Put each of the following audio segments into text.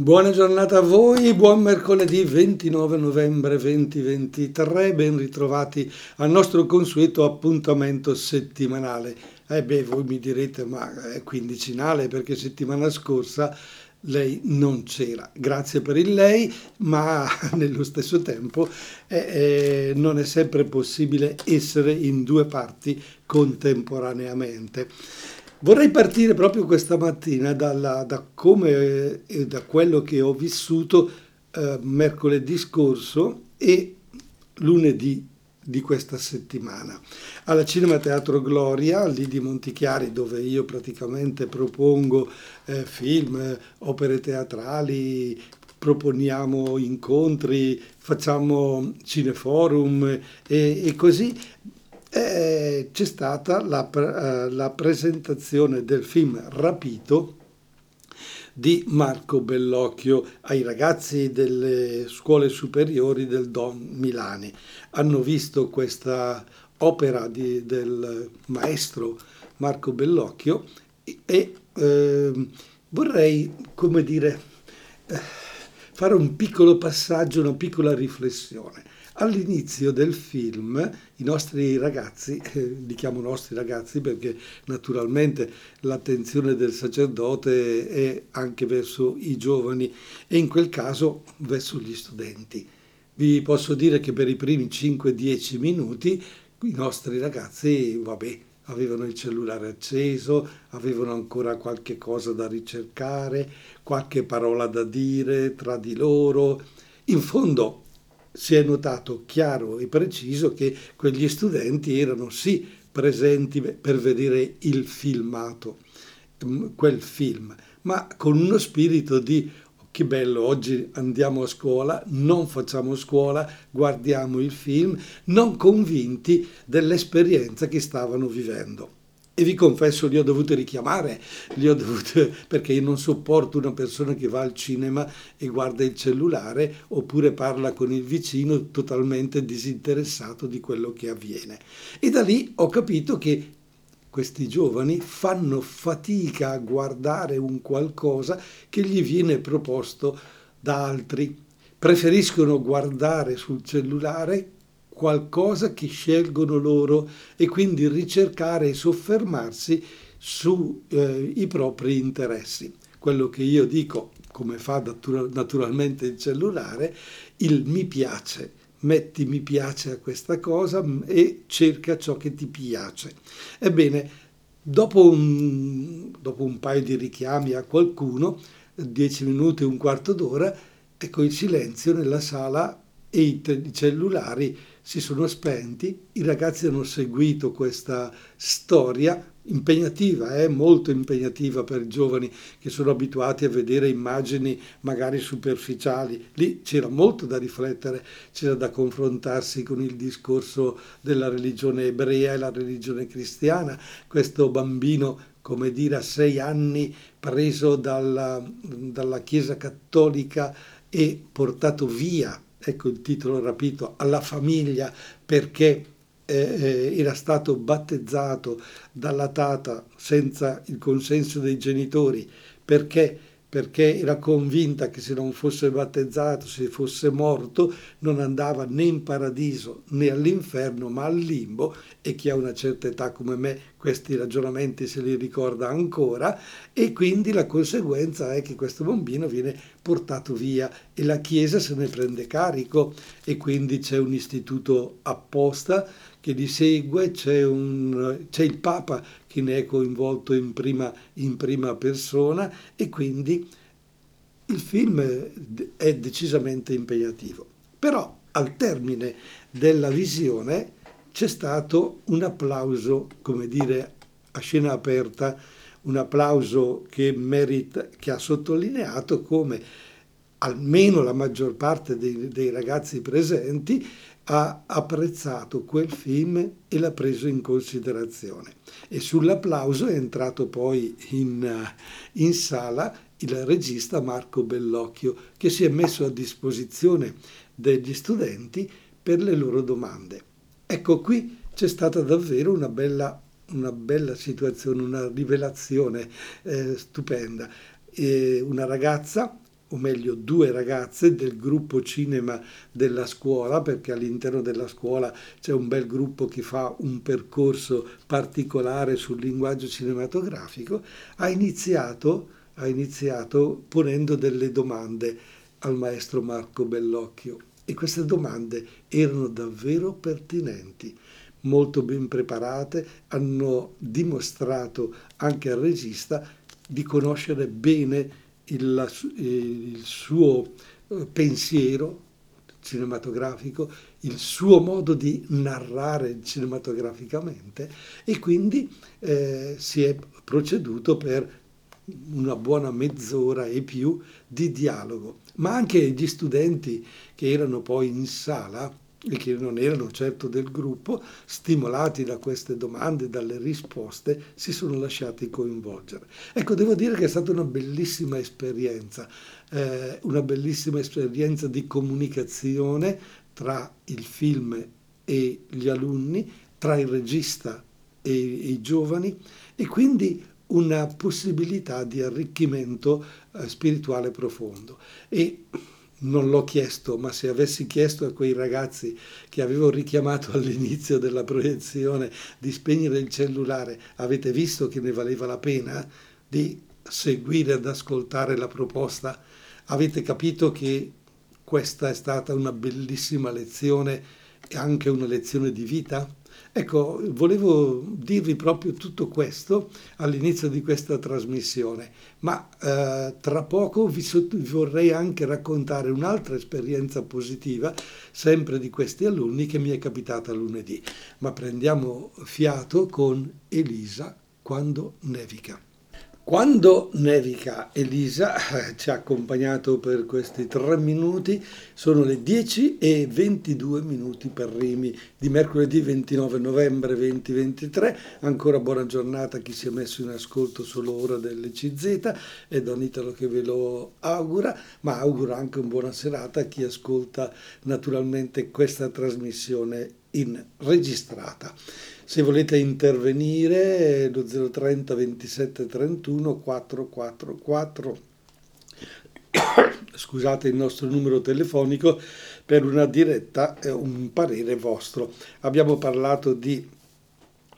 Buona giornata a voi, buon mercoledì 29 novembre 2023, ben ritrovati al nostro consueto appuntamento settimanale. Eh beh, voi mi direte, ma è quindicinale perché settimana scorsa lei non c'era. Grazie per il lei, ma nello stesso tempo eh, eh, non è sempre possibile essere in due parti contemporaneamente. Vorrei partire proprio questa mattina dalla, da come e da quello che ho vissuto eh, mercoledì scorso e lunedì di questa settimana. Alla Cinema Teatro Gloria, lì di Montichiari, dove io praticamente propongo eh, film, opere teatrali, proponiamo incontri, facciamo cineforum e, e così, eh, c'è stata la, eh, la, presentazione del film Rapito di Marco Bellocchio ai ragazzi delle scuole superiori del Don Milani. Hanno visto questa opera di, del maestro Marco Bellocchio e eh, vorrei, come dire, eh, fare un piccolo passaggio, una piccola riflessione. All'inizio del film i nostri ragazzi, eh, li chiamo nostri ragazzi perché naturalmente l'attenzione del sacerdote è anche verso i giovani e in quel caso verso gli studenti. Vi posso dire che per i primi 5-10 minuti i nostri ragazzi, vabbè, avevano il cellulare acceso, avevano ancora qualche cosa da ricercare, qualche parola da dire tra di loro. In fondo si è notato chiaro e preciso che quegli studenti erano sì presenti per vedere il filmato, mm, quel film, ma con uno spirito di oh, che bello, oggi andiamo a scuola, non facciamo scuola, guardiamo il film, non convinti dell'esperienza che stavano vivendo. E vi confesso, li ho dovuti richiamare, li ho dovuti, perché io non sopporto una persona che va al cinema e guarda il cellulare oppure parla con il vicino totalmente disinteressato di quello che avviene. E da lì ho capito che questi giovani fanno fatica a guardare un qualcosa che gli viene proposto da altri. Preferiscono guardare sul cellulare qualcosa che scelgono loro e quindi ricercare e soffermarsi sui eh, propri interessi. Quello che io dico, come fa naturalmente il cellulare, il mi piace. Metti mi piace a questa cosa e cerca ciò che ti piace. Ebbene, dopo un, dopo un paio di richiami a qualcuno, dieci minuti, un quarto d'ora, ecco il silenzio nella sala e i, i cellulari si sono spenti, i ragazzi hanno seguito questa storia impegnativa, eh, molto impegnativa per i giovani che sono abituati a vedere immagini magari superficiali. Lì c'era molto da riflettere, c'era da confrontarsi con il discorso della religione ebrea e la religione cristiana. Questo bambino, come dire, a sei anni preso dalla, dalla Chiesa cattolica e portato via ecco il titolo rapito, alla famiglia perché eh, eh, era stato battezzato dalla tata senza il consenso dei genitori, perché perché era convinta che se non fosse battezzato, se fosse morto, non andava né in paradiso né all'inferno, ma al limbo. E chi ha una certa età come me questi ragionamenti se li ricorda ancora. E quindi la conseguenza è che questo bambino viene portato via e la Chiesa se ne prende carico. E quindi c'è un istituto apposta che li segue, c'è, un, c'è il Papa che ne è coinvolto in prima, in prima persona e quindi il film è decisamente impegnativo. Però al termine della visione c'è stato un applauso, come dire, a scena aperta, un applauso che, merita, che ha sottolineato come almeno la maggior parte dei, dei ragazzi presenti ha apprezzato quel film e l'ha preso in considerazione. E sull'applauso è entrato poi in, in sala il regista Marco Bellocchio, che si è messo a disposizione degli studenti per le loro domande. Ecco, qui c'è stata davvero una bella, una bella situazione, una rivelazione eh, stupenda. Eh, una ragazza o meglio due ragazze del gruppo cinema della scuola, perché all'interno della scuola c'è un bel gruppo che fa un percorso particolare sul linguaggio cinematografico, ha iniziato, ha iniziato ponendo delle domande al maestro Marco Bellocchio. E queste domande erano davvero pertinenti molto ben preparate, hanno dimostrato anche al regista di conoscere bene il, il suo eh, pensiero cinematografico, il suo modo di narrare cinematograficamente e quindi eh, si è proceduto per una buona mezz'ora e più di dialogo. Ma anche gli studenti che erano poi in sala e che non erano certo del gruppo, stimolati da queste domande, dalle risposte, si sono lasciati coinvolgere. Ecco, devo dire che è stata una bellissima esperienza, eh, una bellissima esperienza di comunicazione tra il film e gli alunni, tra il regista e, e i giovani e quindi una possibilità di arricchimento eh, spirituale profondo. E non l'ho chiesto, ma se avessi chiesto a quei ragazzi che avevo richiamato all'inizio della proiezione di spegnere il cellulare, avete visto che ne valeva la pena di seguire ed ascoltare la proposta? Avete capito che questa è stata una bellissima lezione e anche una lezione di vita? Ecco, volevo dirvi proprio tutto questo all'inizio di questa trasmissione, ma eh, tra poco vi, vorrei anche raccontare un'altra esperienza positiva, sempre di questi alunni, che mi è capitata lunedì. Ma prendiamo fiato con Elisa quando nevica. Quando nevica Elisa eh, ci ha accompagnato per questi tre minuti, sono le 10 e 22 minuti per Rimi di mercoledì 29 novembre 2023. Ancora buona giornata a chi si è messo in ascolto solo ora dell'CZ e Don Italo che ve lo augura, ma augura anche una buona serata a chi ascolta naturalmente questa trasmissione in registrata. Se volete intervenire, lo 030 27 31 444. Scusate il nostro numero telefonico per una diretta un parere vostro. Abbiamo parlato di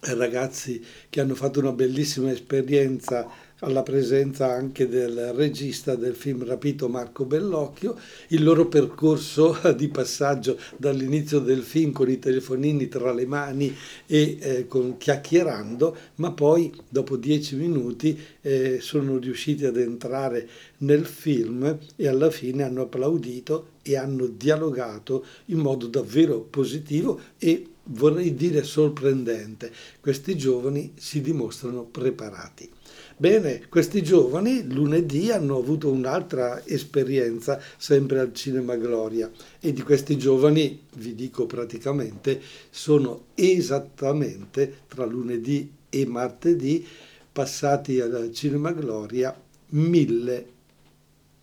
ragazzi che hanno fatto una bellissima esperienza alla presenza anche del regista del film Rapito Marco Bellocchio, il loro percorso di passaggio dall'inizio del film con i telefonini tra le mani e eh, con, chiacchierando, ma poi dopo dieci minuti eh, sono riusciti ad entrare nel film e alla fine hanno applaudito e hanno dialogato in modo davvero positivo e vorrei dire sorprendente. Questi giovani si dimostrano preparati. Bene, questi giovani lunedì hanno avuto un'altra esperienza sempre al Cinema Gloria e di questi giovani, vi dico praticamente, sono esattamente tra lunedì e martedì passati al Cinema Gloria mille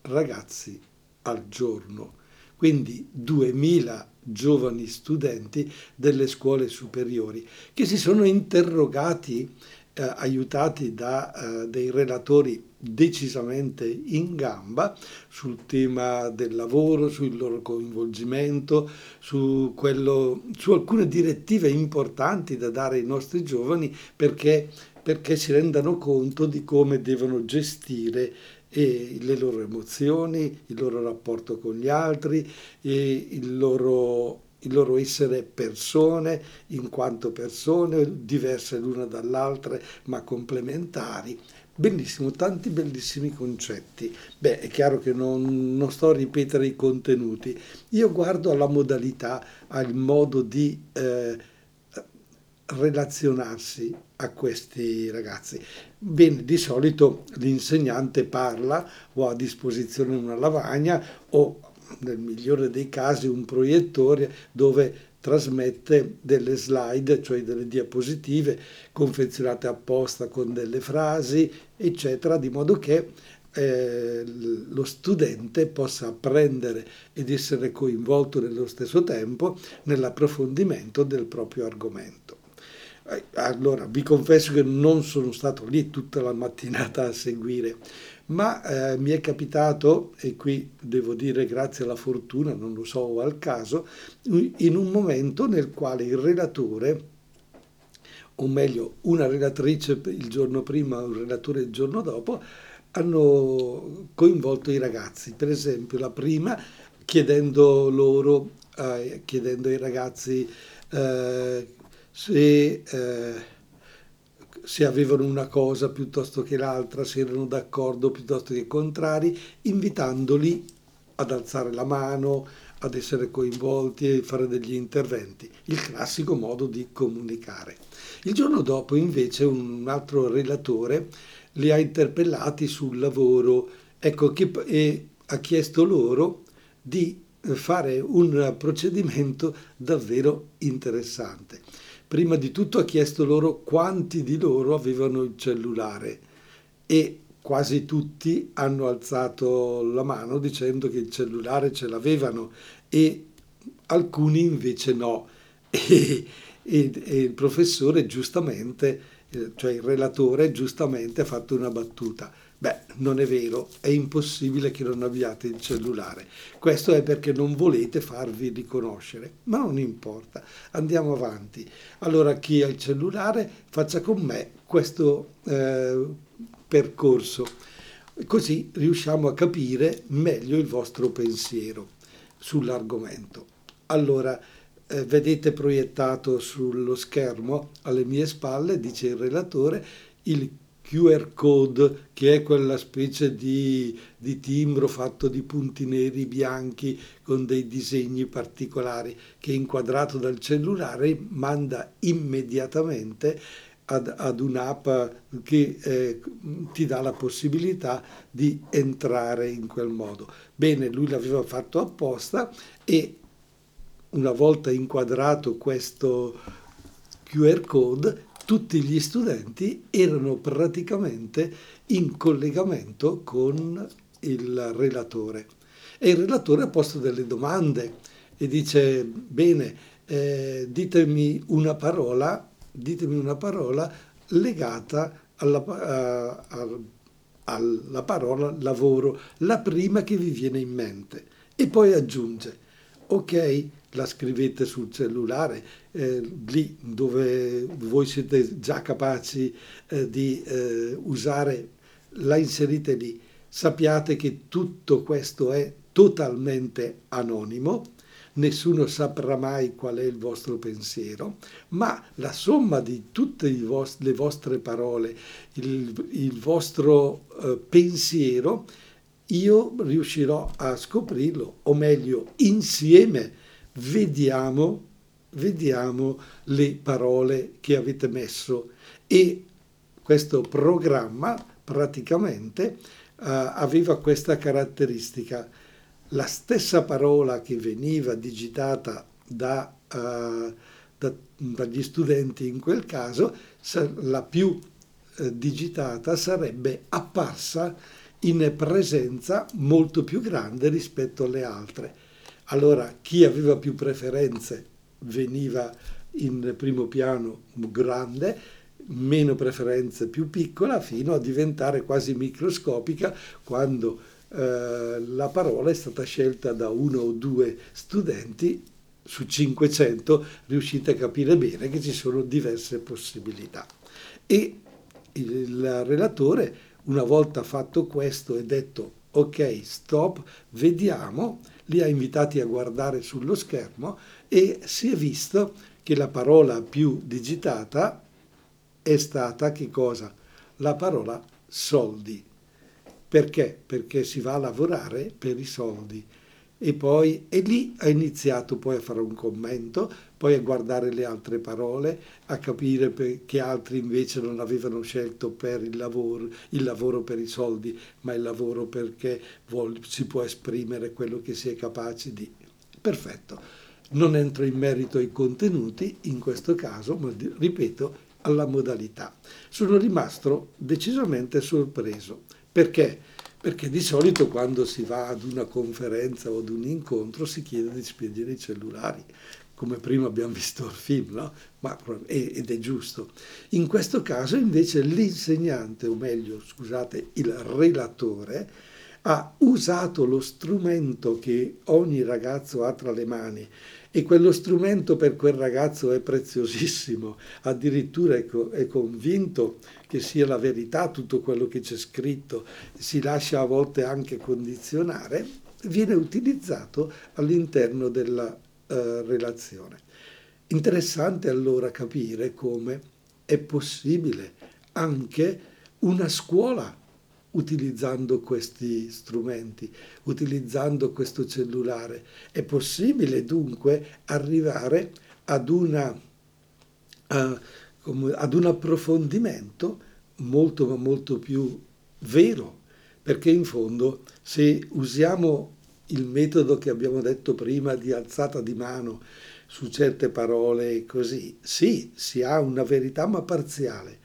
ragazzi al giorno, quindi 2000 giovani studenti delle scuole superiori che si sono interrogati eh, aiutati da eh, dei relatori decisamente in gamba sul tema del lavoro, sul loro coinvolgimento, su, quello, su alcune direttive importanti da dare ai nostri giovani perché, perché si rendano conto di come devono gestire e le loro emozioni, il loro rapporto con gli altri, e il loro il loro essere persone in quanto persone diverse l'una dall'altra ma complementari. Benissimo, tanti bellissimi concetti. Beh, è chiaro che non, non, sto a ripetere i contenuti, io guardo alla modalità, al modo di eh, relazionarsi a questi ragazzi. Bene, di solito l'insegnante parla o ha a disposizione una lavagna o nel migliore dei casi un proiettore dove trasmette delle slide, cioè delle diapositive confezionate apposta con delle frasi, eccetera, di modo che eh, lo studente possa apprendere ed essere coinvolto nello stesso tempo nell'approfondimento del proprio argomento. Eh, allora, vi confesso che non sono stato lì tutta la mattinata a seguire, ma eh, mi è capitato, e qui devo dire grazie alla fortuna, non lo so al caso, in un momento nel quale il relatore, o meglio una relatrice il giorno prima un relatore il giorno dopo, hanno coinvolto i ragazzi. Per esempio la prima chiedendo loro, eh, chiedendo ai ragazzi eh, se... Se avevano una cosa piuttosto che l'altra, se erano d'accordo piuttosto che contrari, invitandoli ad alzare la mano, ad essere coinvolti e fare degli interventi, il classico modo di comunicare. Il giorno dopo invece un altro relatore li ha interpellati sul lavoro. Ecco, che, e ha chiesto loro di fare un procedimento davvero interessante prima di tutto ha chiesto loro quanti di loro avevano il cellulare e quasi tutti hanno alzato la mano dicendo che il cellulare ce l'avevano e alcuni invece no. E, e, e il professore giustamente, eh, cioè il relatore giustamente ha fatto una battuta Beh, non è vero, è impossibile che non abbiate il cellulare. Questo è perché non volete farvi riconoscere, ma non importa, andiamo avanti. Allora chi ha il cellulare faccia con me questo eh, percorso, così riusciamo a capire meglio il vostro pensiero sull'argomento. Allora, eh, vedete proiettato sullo schermo alle mie spalle, dice il relatore, il QR code, che è quella specie di, di, timbro fatto di punti neri bianchi con dei disegni particolari, che inquadrato dal cellulare manda immediatamente ad, ad un'app che eh, ti dà la possibilità di entrare in quel modo. Bene, lui l'aveva fatto apposta e una volta inquadrato questo QR code tutti gli studenti erano praticamente in collegamento con il relatore. E il relatore ha posto delle domande e dice, bene, eh, ditemi una parola, ditemi una parola legata alla, uh, alla parola lavoro, la prima che vi viene in mente. E poi aggiunge, ok, la scrivete sul cellulare, eh, lì dove voi siete già capaci eh, di eh, usare, la inserite lì. Sappiate che tutto questo è totalmente anonimo, nessuno saprà mai qual è il vostro pensiero, ma la somma di tutte le vostre parole, il, il vostro eh, pensiero, io riuscirò a scoprirlo, o meglio, insieme vediamo, vediamo le parole che avete messo e questo programma praticamente uh, aveva questa caratteristica. La stessa parola che veniva digitata da, uh, da, dagli studenti in quel caso, la più uh, digitata sarebbe apparsa in presenza molto più grande rispetto alle altre. Allora chi aveva più preferenze veniva in primo piano grande, meno preferenze più piccola, fino a diventare quasi microscopica quando eh, la parola è stata scelta da uno o due studenti su 500 riuscite a capire bene che ci sono diverse possibilità. E il relatore, una volta fatto questo e detto ok, stop, vediamo, li ha invitati a guardare sullo schermo e si è visto che la parola più digitata è stata che cosa? La parola soldi. Perché? Perché si va a lavorare per i soldi e poi e lì ha iniziato poi a fare un commento, poi a guardare le altre parole, a capire che altri invece non avevano scelto per il lavoro, il lavoro per i soldi, ma il lavoro perché vuol, si può esprimere quello che si è capaci di. Perfetto. Non entro in merito ai contenuti in questo caso, ma ripeto, alla modalità. Sono rimasto decisamente sorpreso. Perché? perché di solito quando si va ad una conferenza o ad un incontro si chiede di spedire i cellulari. Come prima abbiamo visto il film, no? Ma, ed è giusto. In questo caso invece l'insegnante, o meglio, scusate, il relatore, ha usato lo strumento che ogni ragazzo ha tra le mani e quello strumento per quel ragazzo è preziosissimo, addirittura è, co- è, convinto che sia la verità tutto quello che c'è scritto, si lascia a volte anche condizionare, viene utilizzato all'interno della eh, relazione. Interessante allora capire come è possibile anche una scuola utilizzando questi strumenti, utilizzando questo cellulare. È possibile dunque arrivare ad, una, uh, ad un approfondimento molto ma molto più vero, perché in fondo se usiamo il metodo che abbiamo detto prima di alzata di mano su certe parole e così, sì, si ha una verità ma parziale.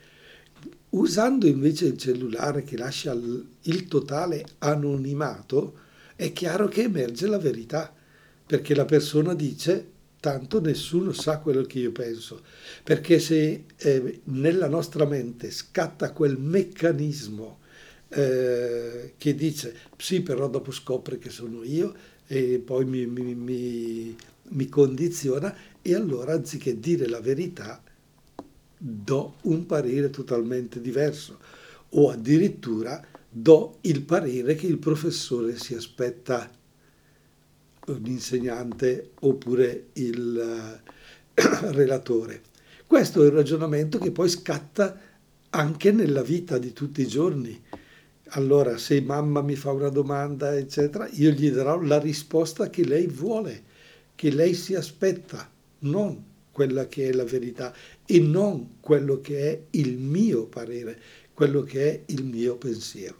Usando invece il cellulare che lascia il totale anonimato, è chiaro che emerge la verità, perché la persona dice tanto nessuno sa quello che io penso, perché se eh, nella nostra mente scatta quel meccanismo eh, che dice sì però dopo scopre che sono io e poi mi, mi, mi, mi condiziona e allora anziché dire la verità do un parere totalmente diverso o addirittura do il parere che il professore si aspetta l'insegnante oppure il uh, relatore. Questo è il ragionamento che poi scatta anche nella vita di tutti i giorni allora se mamma mi fa una domanda, eccetera, io gli darò la risposta che lei vuole, che lei si aspetta, non quella che è la verità e non quello che è il mio parere, quello che è il mio pensiero.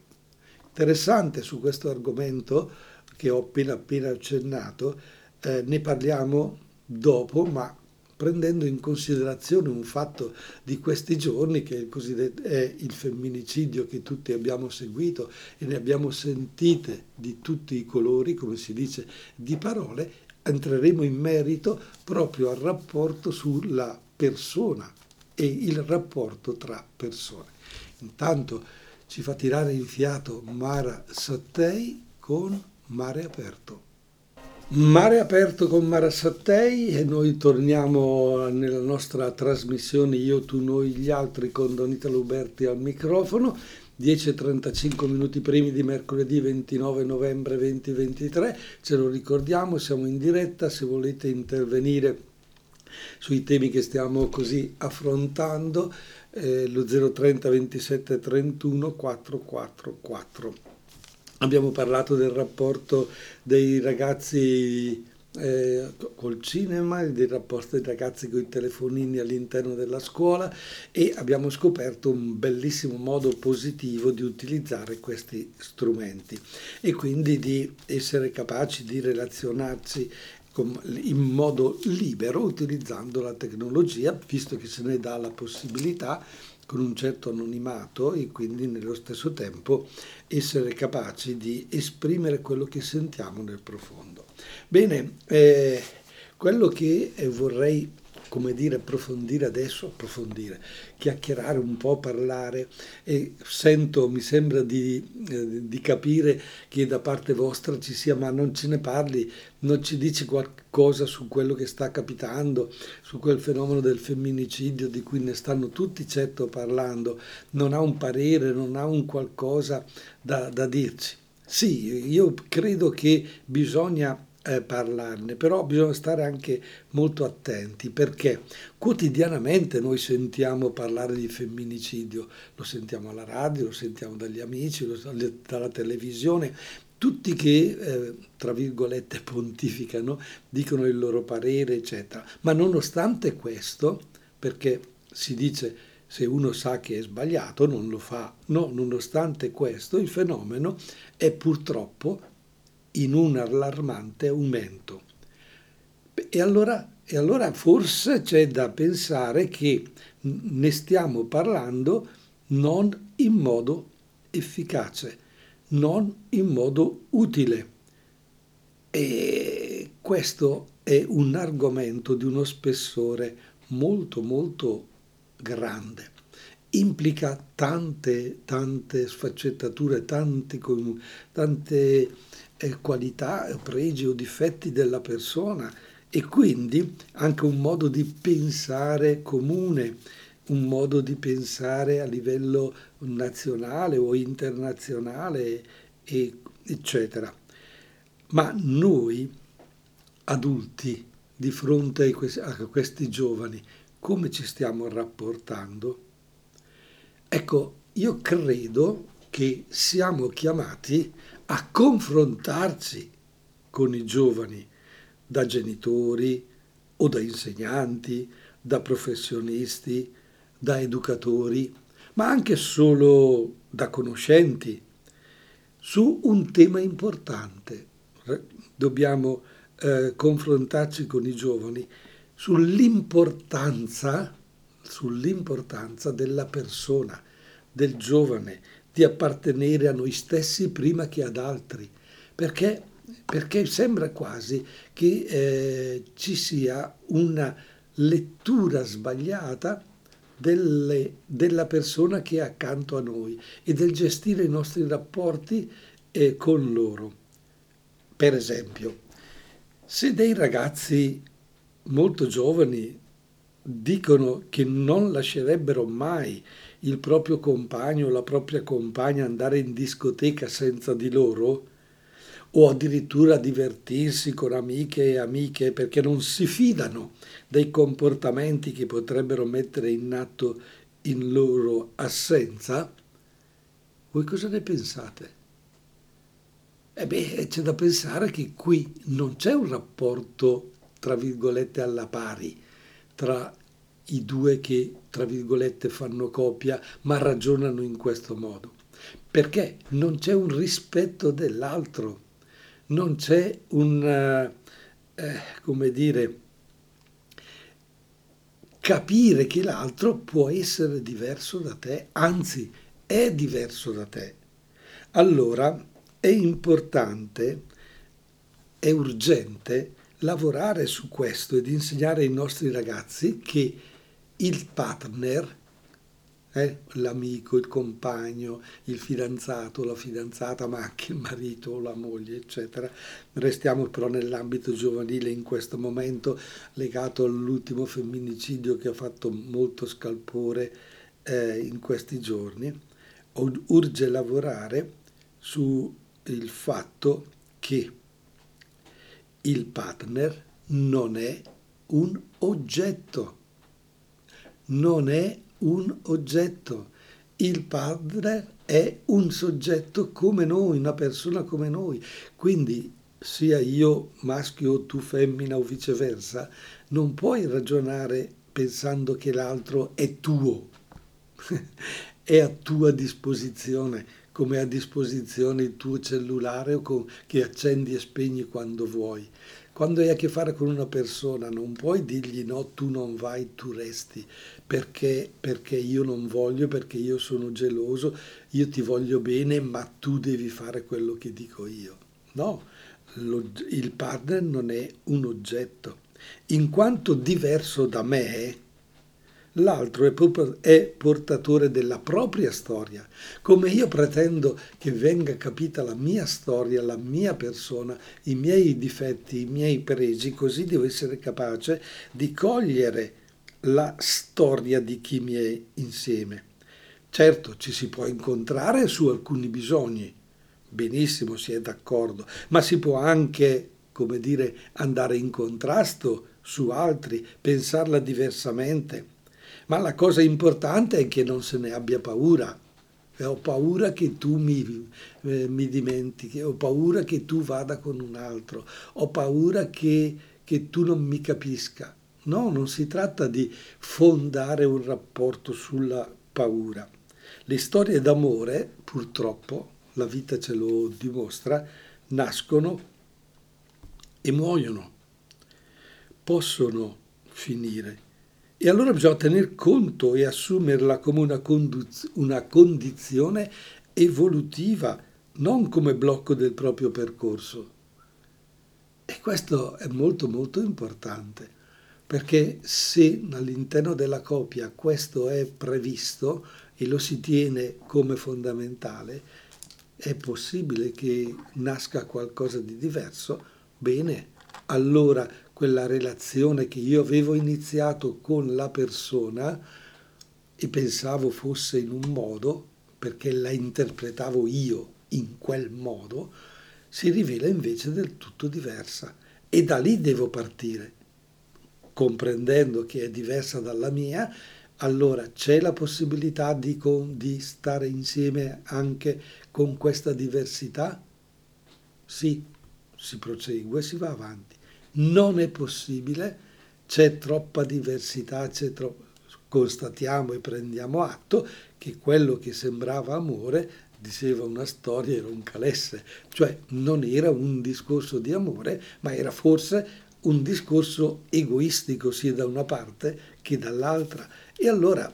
Interessante su questo argomento che ho appena appena accennato, eh, ne parliamo dopo, ma prendendo in considerazione un fatto di questi giorni che è il femminicidio che tutti abbiamo seguito e ne abbiamo sentite di tutti i colori, come si dice, di parole, entreremo in merito proprio al rapporto sulla persona e il rapporto tra persone. Intanto ci fa tirare in fiato Mara Sattei con Mare Aperto. Mare aperto con Mara Sattei e noi torniamo nella nostra trasmissione Io, tu, noi, gli altri con Donita Luberti al microfono. 10.35 minuti primi di mercoledì 29 novembre 2023, ce lo ricordiamo, siamo in diretta, se volete intervenire sui temi che stiamo così affrontando, eh, lo 030 27 31 444. Abbiamo parlato del rapporto dei ragazzi eh, col cinema, del rapporto dei ragazzi con i telefonini all'interno della scuola e abbiamo scoperto un bellissimo modo positivo di utilizzare questi strumenti e quindi di essere capaci di relazionarci in modo libero utilizzando la tecnologia, visto che se ne dà la possibilità con un certo anonimato e quindi nello stesso tempo essere capaci di esprimere quello che sentiamo nel profondo. Bene, eh, quello che vorrei come dire, approfondire adesso, approfondire, chiacchierare un po', parlare e sento, mi sembra di, eh, di, capire che da parte vostra ci sia, ma non ce ne parli, non ci dici qualcosa su quello che sta capitando, su quel fenomeno del femminicidio di cui ne stanno tutti certo parlando, non ha un parere, non ha un qualcosa da, da dirci. Sì, io credo che bisogna eh, parlarne, però bisogna stare anche molto attenti perché quotidianamente noi sentiamo parlare di femminicidio, lo sentiamo alla radio, lo sentiamo dagli amici, lo, dalla televisione, tutti che, eh, tra virgolette, pontificano, dicono il loro parere, eccetera. Ma nonostante questo, perché si dice se uno sa che è sbagliato non lo fa, no, nonostante questo il fenomeno è purtroppo in un allarmante aumento. E allora, e allora forse c'è da pensare che ne stiamo parlando non in modo efficace, non in modo utile. E questo è un argomento di uno spessore molto molto grande. Implica tante, tante sfaccettature, tante eh, qualità, pregi o difetti della persona e quindi anche un modo di pensare comune, un modo di pensare a livello nazionale o internazionale, eccetera. Ma noi adulti di fronte a questi, a questi giovani, come ci stiamo rapportando? Ecco, io credo che siamo chiamati a confrontarci con i giovani, da genitori o da insegnanti, da professionisti, da educatori, ma anche solo da conoscenti, su un tema importante. Dobbiamo eh, confrontarci con i giovani sull'importanza, sull'importanza della persona, del giovane, di appartenere a noi stessi prima che ad altri, perché, perché sembra quasi che eh, ci sia una lettura sbagliata delle, della persona che è accanto a noi e del gestire i nostri rapporti eh, con loro. Per esempio, se dei ragazzi molto giovani dicono che non lascerebbero mai il proprio compagno o la propria compagna andare in discoteca senza di loro, o addirittura divertirsi con amiche e amiche perché non si fidano dei comportamenti che potrebbero mettere in atto in loro assenza, voi cosa ne pensate? E beh, c'è da pensare che qui non c'è un rapporto, tra virgolette, alla pari tra i due che, tra virgolette, fanno coppia, ma ragionano in questo modo. Perché non c'è un rispetto dell'altro, non c'è un, eh, come dire, capire che l'altro può essere diverso da te, anzi è diverso da te. Allora, è importante, è urgente lavorare su questo ed insegnare ai nostri ragazzi che il partner, eh, l'amico, il compagno, il fidanzato, la fidanzata, ma anche il marito la moglie, eccetera. Restiamo però nell'ambito giovanile in questo momento legato all'ultimo femminicidio che ha fatto molto scalpore eh, in questi giorni. Urge lavorare su il fatto che il partner non è un oggetto, non è un oggetto. Il partner è un soggetto come noi, una persona come noi. Quindi sia io maschio o tu femmina o viceversa, non puoi ragionare pensando che l'altro è tuo, è a tua disposizione come a disposizione il tuo cellulare che accendi e spegni quando vuoi. Quando hai a che fare con una persona non puoi dirgli no, tu non vai, tu resti, perché, perché io non voglio, perché io sono geloso, io ti voglio bene, ma tu devi fare quello che dico io. No, il partner non è un oggetto. In quanto diverso da me, l'altro è portatore della propria storia. Come io pretendo che venga capita la mia storia, la mia persona, i miei difetti, i miei pregi, così devo essere capace di cogliere la storia di chi mi è insieme. Certo, ci si può incontrare su alcuni bisogni, benissimo, si è d'accordo, ma si può anche, come dire, andare in contrasto su altri, pensarla diversamente ma la cosa importante è che non se ne abbia paura. E ho paura che tu mi, eh, mi, dimentichi, ho paura che tu vada con un altro, ho paura che, che tu non mi capisca. No, non si tratta di fondare un rapporto sulla paura. Le storie d'amore, purtroppo, la vita ce lo dimostra, nascono e muoiono, possono finire e allora bisogna tener conto e assumerla come una, conduz- una condizione evolutiva, non come blocco del proprio percorso. E questo è molto molto importante, perché se all'interno della coppia questo è previsto e lo si tiene come fondamentale, è possibile che nasca qualcosa di diverso? Bene, allora quella relazione che io avevo iniziato con la persona e pensavo fosse in un modo, perché la interpretavo io in quel modo, si rivela invece del tutto diversa. E da lì devo partire, comprendendo che è diversa dalla mia, allora c'è la possibilità di, con, di stare insieme anche con questa diversità? Sì, si prosegue, si va avanti non è possibile, c'è troppa diversità, c'è troppo... constatiamo e prendiamo atto che quello che sembrava amore diceva una storia, era un calesse, cioè non era un discorso di amore, ma era forse un discorso egoistico sia da una parte che dall'altra. E allora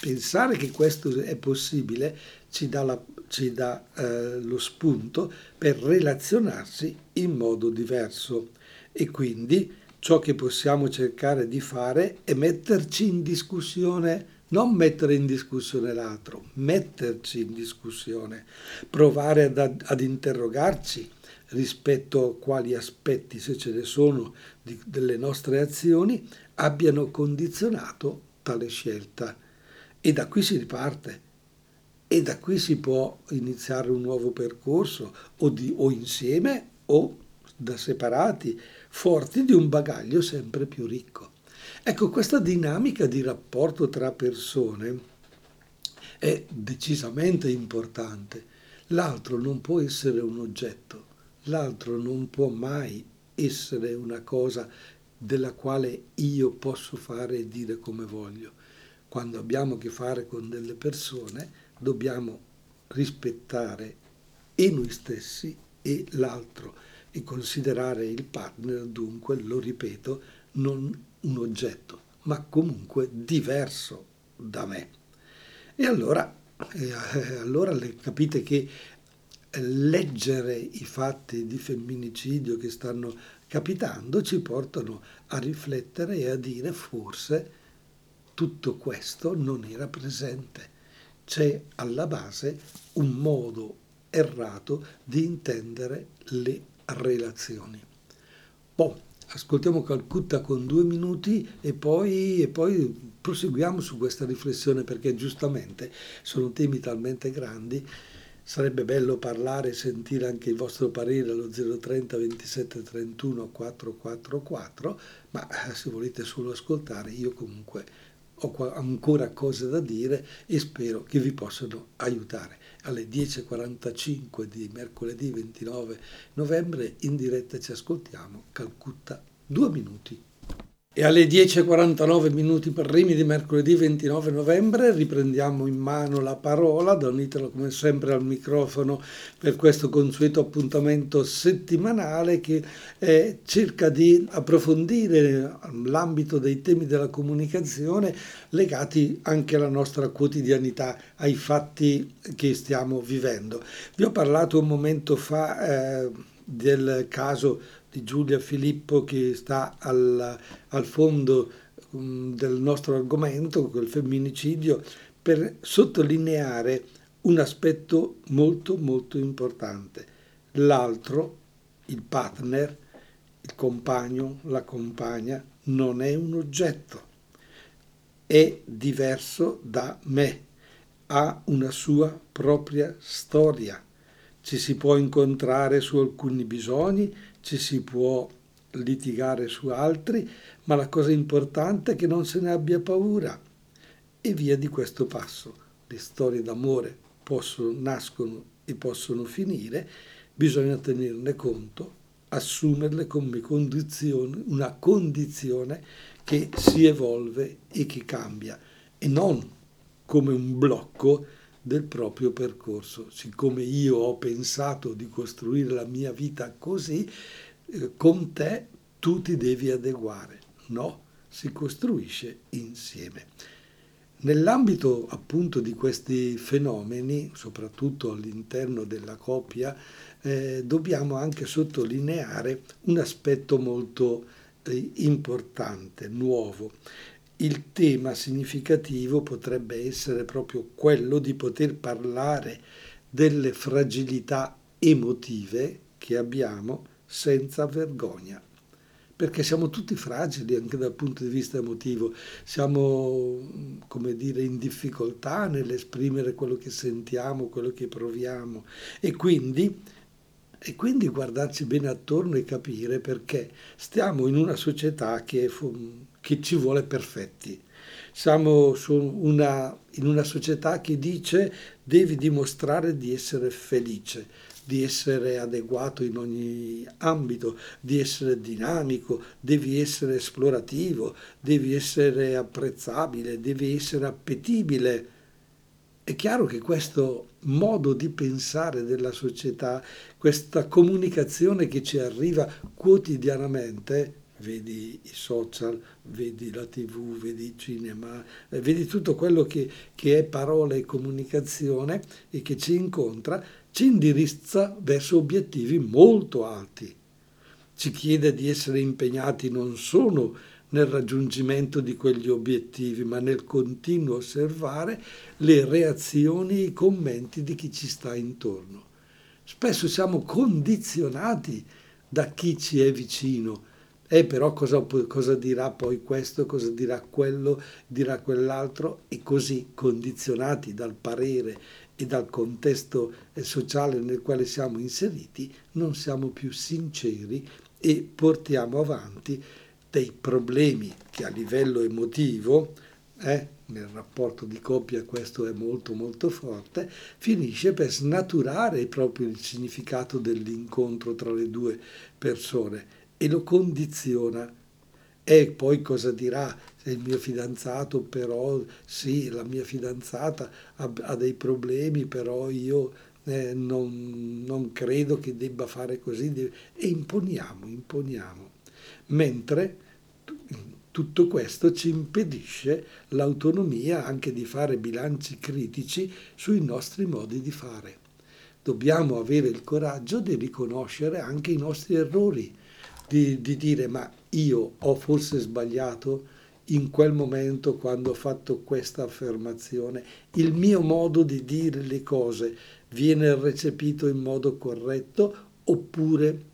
pensare che questo è possibile ci dà, la, ci dà eh, lo spunto per relazionarsi in modo diverso e quindi ciò che possiamo cercare di fare è metterci in discussione, non mettere in discussione l'altro, metterci in discussione, provare ad, ad interrogarci rispetto a quali aspetti, se ce ne sono, di, delle nostre azioni abbiano condizionato tale scelta. E da qui si riparte. E da qui si può iniziare un nuovo percorso, o, di, o insieme o da separati, forti di un bagaglio sempre più ricco. Ecco, questa dinamica di rapporto tra persone è decisamente importante. L'altro non può essere un oggetto, l'altro non può mai essere una cosa della quale io posso fare e dire come voglio. Quando abbiamo a che fare con delle persone dobbiamo rispettare e noi stessi e l'altro e considerare il partner dunque, lo ripeto, non un oggetto, ma comunque diverso da me. E allora, eh, allora capite che leggere i fatti di femminicidio che stanno capitando ci portano a riflettere e a dire forse tutto questo non era presente. C'è alla base un modo errato di intendere le relazioni. Boh, ascoltiamo Calcutta con due minuti e poi, e poi proseguiamo su questa riflessione perché giustamente sono temi talmente grandi sarebbe bello parlare e sentire anche il vostro parere allo 030 27 31 444, ma eh, se volete solo ascoltare io comunque ho ancora cose da dire e spero che vi possano aiutare. Alle 10.45 di mercoledì 29 novembre in diretta ci ascoltiamo Calcutta due minuti. E alle 10.49 minuti primi di mercoledì 29 novembre riprendiamo in mano la parola, donitelo come sempre al microfono per questo consueto appuntamento settimanale che eh, cerca di approfondire l'ambito dei temi della comunicazione legati anche alla nostra quotidianità, ai fatti che stiamo vivendo. Vi ho parlato un momento fa eh, del caso di Giulia Filippo che sta al, al fondo um, del nostro argomento, quel femminicidio, per sottolineare un aspetto molto molto importante. L'altro, il partner, il compagno, la compagna, non è un oggetto, è diverso da me, ha una sua propria storia. Ci si può incontrare su alcuni bisogni, ci si può litigare su altri, ma la cosa importante è che non se ne abbia paura. E via di questo passo. Le storie d'amore possono, nascono e possono finire, bisogna tenerne conto, assumerle come condizione, una condizione che si evolve e che cambia, e non come un blocco del proprio percorso. Siccome io ho pensato di costruire la mia vita così, eh, con te tu ti devi adeguare. No, si costruisce insieme. Nell'ambito appunto di questi fenomeni, soprattutto all'interno della coppia, eh, dobbiamo anche sottolineare un aspetto molto eh, importante, nuovo. Il tema significativo potrebbe essere proprio quello di poter parlare delle fragilità emotive che abbiamo senza vergogna. Perché siamo tutti fragili anche dal punto di vista emotivo, siamo, come dire, in difficoltà nell'esprimere quello che sentiamo, quello che proviamo. E quindi, e quindi guardarci bene attorno e capire perché stiamo in una società che, che ci vuole perfetti. Siamo una, in una società che dice devi dimostrare di essere felice, di essere adeguato in ogni ambito, di essere dinamico, devi essere esplorativo, devi essere apprezzabile, devi essere appetibile. È chiaro che questo modo di pensare della società, questa comunicazione che ci arriva quotidianamente, vedi i social, vedi la tv, vedi il cinema, eh, vedi tutto quello che, che è parola e comunicazione e che ci incontra, ci indirizza verso obiettivi molto alti. Ci chiede di essere impegnati non solo nel raggiungimento di quegli obiettivi, ma nel continuo osservare le reazioni e i commenti di chi ci sta intorno. Spesso siamo condizionati da chi ci è vicino. E però cosa, cosa dirà poi questo, cosa dirà quello, dirà quell'altro, e così condizionati dal parere e dal contesto eh, sociale nel quale siamo inseriti, non siamo più sinceri e portiamo avanti dei problemi che a livello emotivo, eh, nel rapporto di coppia questo è molto molto forte, finisce per snaturare proprio il significato dell'incontro tra le due persone e lo condiziona. E poi cosa dirà il mio fidanzato però, sì, la mia fidanzata ha, ha dei problemi, però io eh, non, non, credo che debba fare così, e imponiamo, imponiamo. Mentre tutto questo ci impedisce l'autonomia anche di fare bilanci critici sui nostri modi di fare. Dobbiamo avere il coraggio di riconoscere anche i nostri errori, di, di dire ma io ho forse sbagliato, in quel momento quando ho fatto questa affermazione, il mio modo di dire le cose viene recepito in modo corretto oppure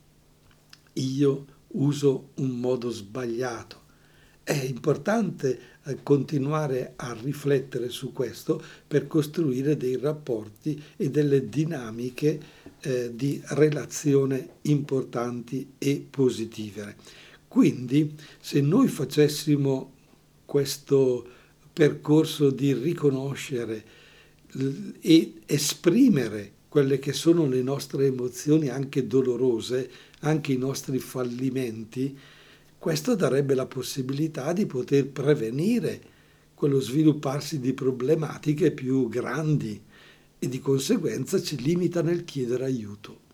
io uso un modo sbagliato. È importante eh, continuare a riflettere su questo per costruire dei rapporti e delle dinamiche eh, di relazione importanti e positive. Quindi se noi facessimo questo percorso di riconoscere e esprimere quelle che sono le nostre emozioni anche dolorose, anche i nostri fallimenti, questo darebbe la possibilità di poter prevenire quello svilupparsi di problematiche più grandi e di conseguenza ci limita nel chiedere aiuto.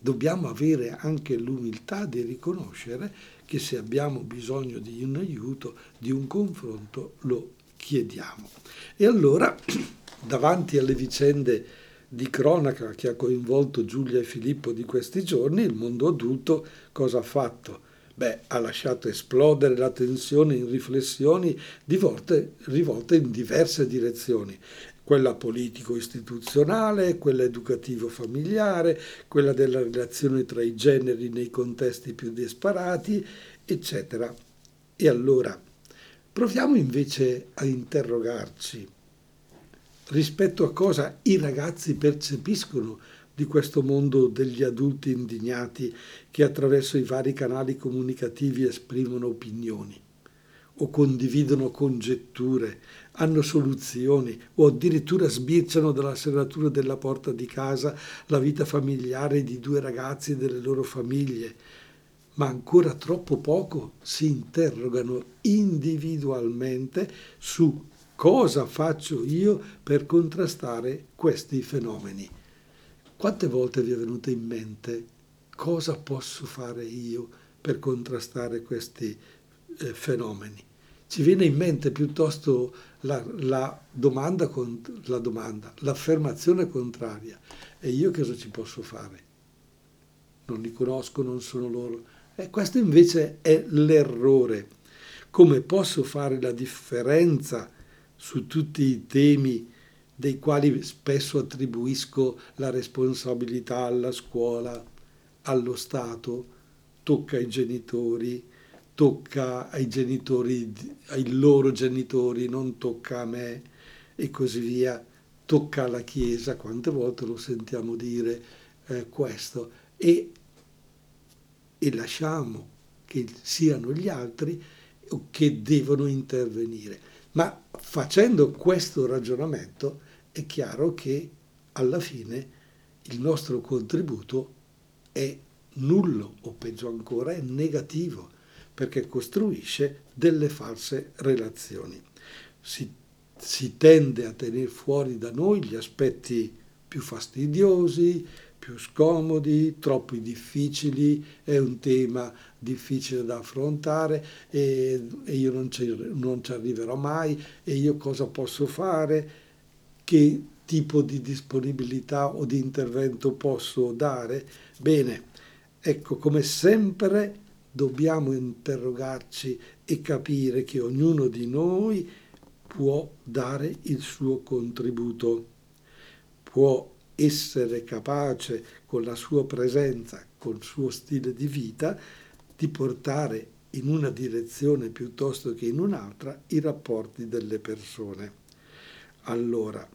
Dobbiamo avere anche l'umiltà di riconoscere che se abbiamo bisogno di un aiuto, di un confronto, lo chiediamo. E allora, davanti alle vicende di cronaca che ha coinvolto Giulia e Filippo di questi giorni, il mondo adulto cosa ha fatto? Beh, ha lasciato esplodere la tensione in riflessioni rivolte, rivolte in diverse direzioni quella politico-istituzionale, quella educativo-familiare, quella della relazione tra i generi nei contesti più disparati, eccetera. E allora proviamo invece a interrogarci rispetto a cosa i ragazzi percepiscono di questo mondo degli adulti indignati che attraverso i vari canali comunicativi esprimono opinioni o condividono congetture, hanno soluzioni o addirittura sbirciano dalla serratura della porta di casa la vita familiare di due ragazzi e delle loro famiglie, ma ancora troppo poco si interrogano individualmente su cosa faccio io per contrastare questi fenomeni. Quante volte vi è venuto in mente cosa posso fare io per contrastare questi eh, fenomeni? Ci viene in mente piuttosto la, la domanda, la domanda, l'affermazione contraria. E io cosa ci posso fare? Non li conosco, non sono loro. E questo invece è l'errore. Come posso fare la differenza su tutti i temi dei quali spesso attribuisco la responsabilità alla scuola, allo Stato, tocca ai genitori, tocca ai genitori, ai loro genitori, non tocca a me e così via, tocca alla Chiesa, quante volte lo sentiamo dire eh, questo, e, e lasciamo che siano gli altri che devono intervenire. Ma facendo questo ragionamento è chiaro che alla fine il nostro contributo è nullo o peggio ancora è negativo perché costruisce delle false relazioni. Si, si tende a tenere fuori da noi gli aspetti più fastidiosi, più scomodi, troppo difficili, è un tema difficile da affrontare e, e io non ci, non ci arriverò mai e io cosa posso fare, che tipo di disponibilità o di intervento posso dare. Bene, ecco come sempre dobbiamo interrogarci e capire che ognuno di noi può dare il suo contributo, può essere capace con la sua presenza, col suo stile di vita, di portare in una direzione piuttosto che in un'altra i rapporti delle persone. Allora,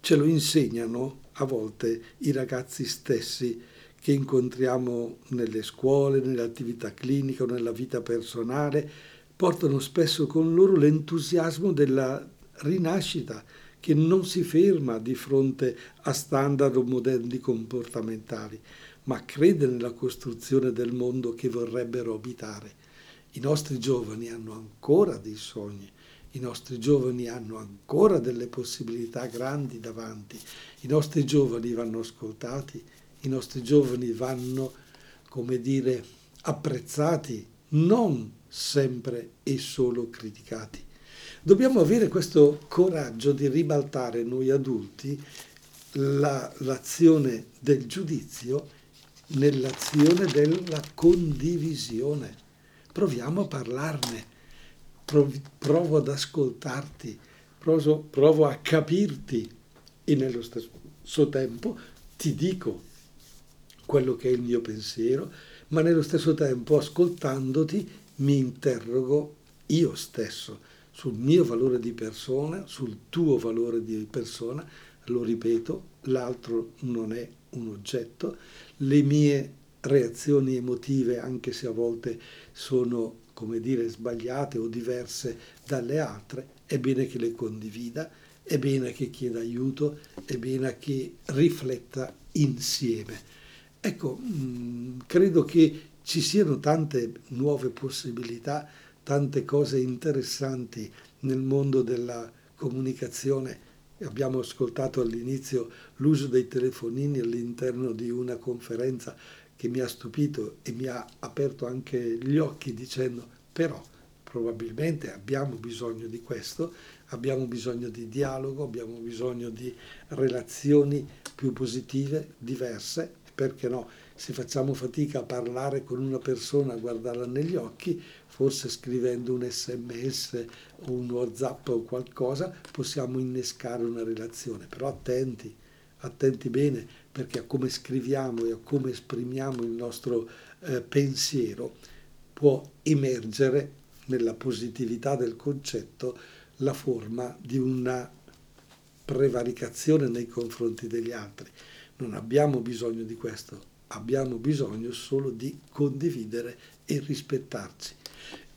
ce lo insegnano a volte i ragazzi stessi che incontriamo nelle scuole, nelle attività cliniche o nella vita personale, portano spesso con loro l'entusiasmo della rinascita che non si ferma di fronte a standard o modelli comportamentali, ma crede nella costruzione del mondo che vorrebbero abitare. I nostri giovani hanno ancora dei sogni, i nostri giovani hanno ancora delle possibilità grandi davanti, i nostri giovani vanno ascoltati i nostri giovani vanno, come dire, apprezzati, non sempre e solo criticati. Dobbiamo avere questo coraggio di ribaltare noi adulti la, l'azione del giudizio nell'azione della condivisione. Proviamo a parlarne, provo, ad ascoltarti, provo, provo a capirti e nello stesso tempo ti dico quello che è il mio pensiero, ma nello stesso tempo ascoltandoti mi interrogo io stesso sul mio valore di persona, sul tuo valore di persona, lo ripeto, l'altro non è un oggetto, le mie reazioni emotive, anche se a volte sono, come dire, sbagliate o diverse dalle altre, è bene che le condivida, è bene che chieda aiuto, è bene che rifletta insieme. Ecco, mm, credo che ci siano tante nuove possibilità, tante cose interessanti nel mondo della comunicazione. Abbiamo ascoltato all'inizio l'uso dei telefonini all'interno di una conferenza che mi ha stupito e mi ha aperto anche gli occhi dicendo però probabilmente abbiamo bisogno di questo, abbiamo bisogno di dialogo, abbiamo bisogno di relazioni più positive, diverse perché no? Se facciamo fatica a parlare con una persona, a guardarla negli occhi, forse scrivendo un sms o un whatsapp o qualcosa, possiamo innescare una relazione. Però attenti, attenti bene, perché a come scriviamo e a come esprimiamo il nostro eh, pensiero può emergere nella positività del concetto la forma di una prevaricazione nei confronti degli altri. Non abbiamo bisogno di questo, abbiamo bisogno solo di condividere e rispettarci.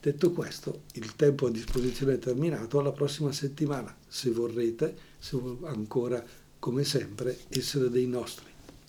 Detto questo, il tempo a disposizione è terminato, alla prossima settimana, se vorrete, se ancora come sempre, essere dei nostri.